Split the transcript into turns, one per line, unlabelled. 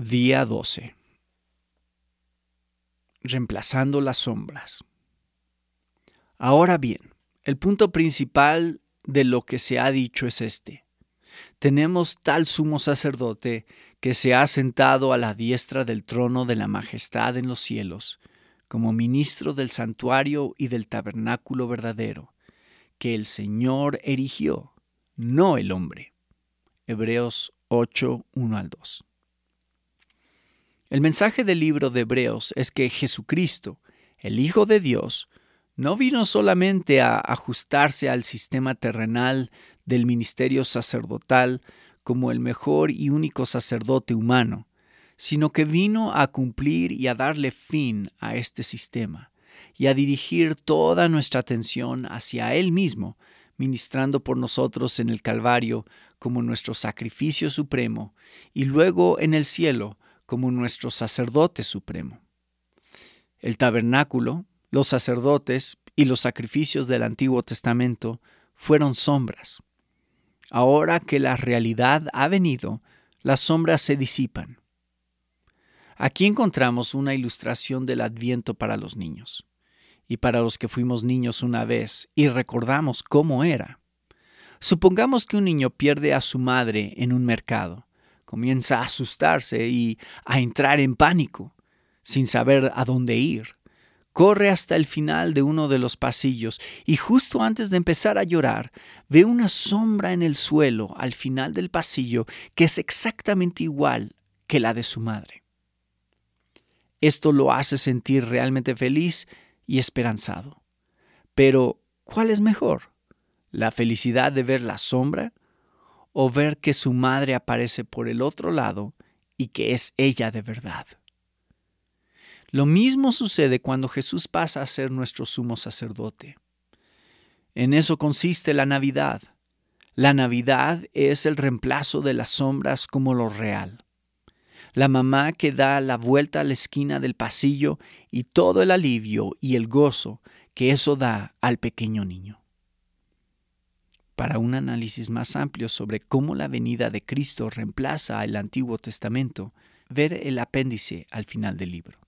Día 12. Reemplazando las sombras. Ahora bien, el punto principal de lo que se ha dicho es este. Tenemos tal sumo sacerdote que se ha sentado a la diestra del trono de la majestad en los cielos, como ministro del santuario y del tabernáculo verdadero, que el Señor erigió, no el hombre. Hebreos 8, 1 al 2. El mensaje del libro de Hebreos es que Jesucristo, el Hijo de Dios, no vino solamente a ajustarse al sistema terrenal del ministerio sacerdotal como el mejor y único sacerdote humano, sino que vino a cumplir y a darle fin a este sistema y a dirigir toda nuestra atención hacia Él mismo, ministrando por nosotros en el Calvario como nuestro sacrificio supremo y luego en el cielo como nuestro sacerdote supremo. El tabernáculo, los sacerdotes y los sacrificios del Antiguo Testamento fueron sombras. Ahora que la realidad ha venido, las sombras se disipan. Aquí encontramos una ilustración del adviento para los niños, y para los que fuimos niños una vez y recordamos cómo era. Supongamos que un niño pierde a su madre en un mercado comienza a asustarse y a entrar en pánico, sin saber a dónde ir. Corre hasta el final de uno de los pasillos y justo antes de empezar a llorar, ve una sombra en el suelo al final del pasillo que es exactamente igual que la de su madre. Esto lo hace sentir realmente feliz y esperanzado. Pero, ¿cuál es mejor? ¿La felicidad de ver la sombra o ver que su madre aparece por el otro lado y que es ella de verdad. Lo mismo sucede cuando Jesús pasa a ser nuestro sumo sacerdote. En eso consiste la Navidad. La Navidad es el reemplazo de las sombras como lo real. La mamá que da la vuelta a la esquina del pasillo y todo el alivio y el gozo que eso da al pequeño niño para un análisis más amplio sobre cómo la venida de Cristo reemplaza al Antiguo Testamento, ver el apéndice al final del libro.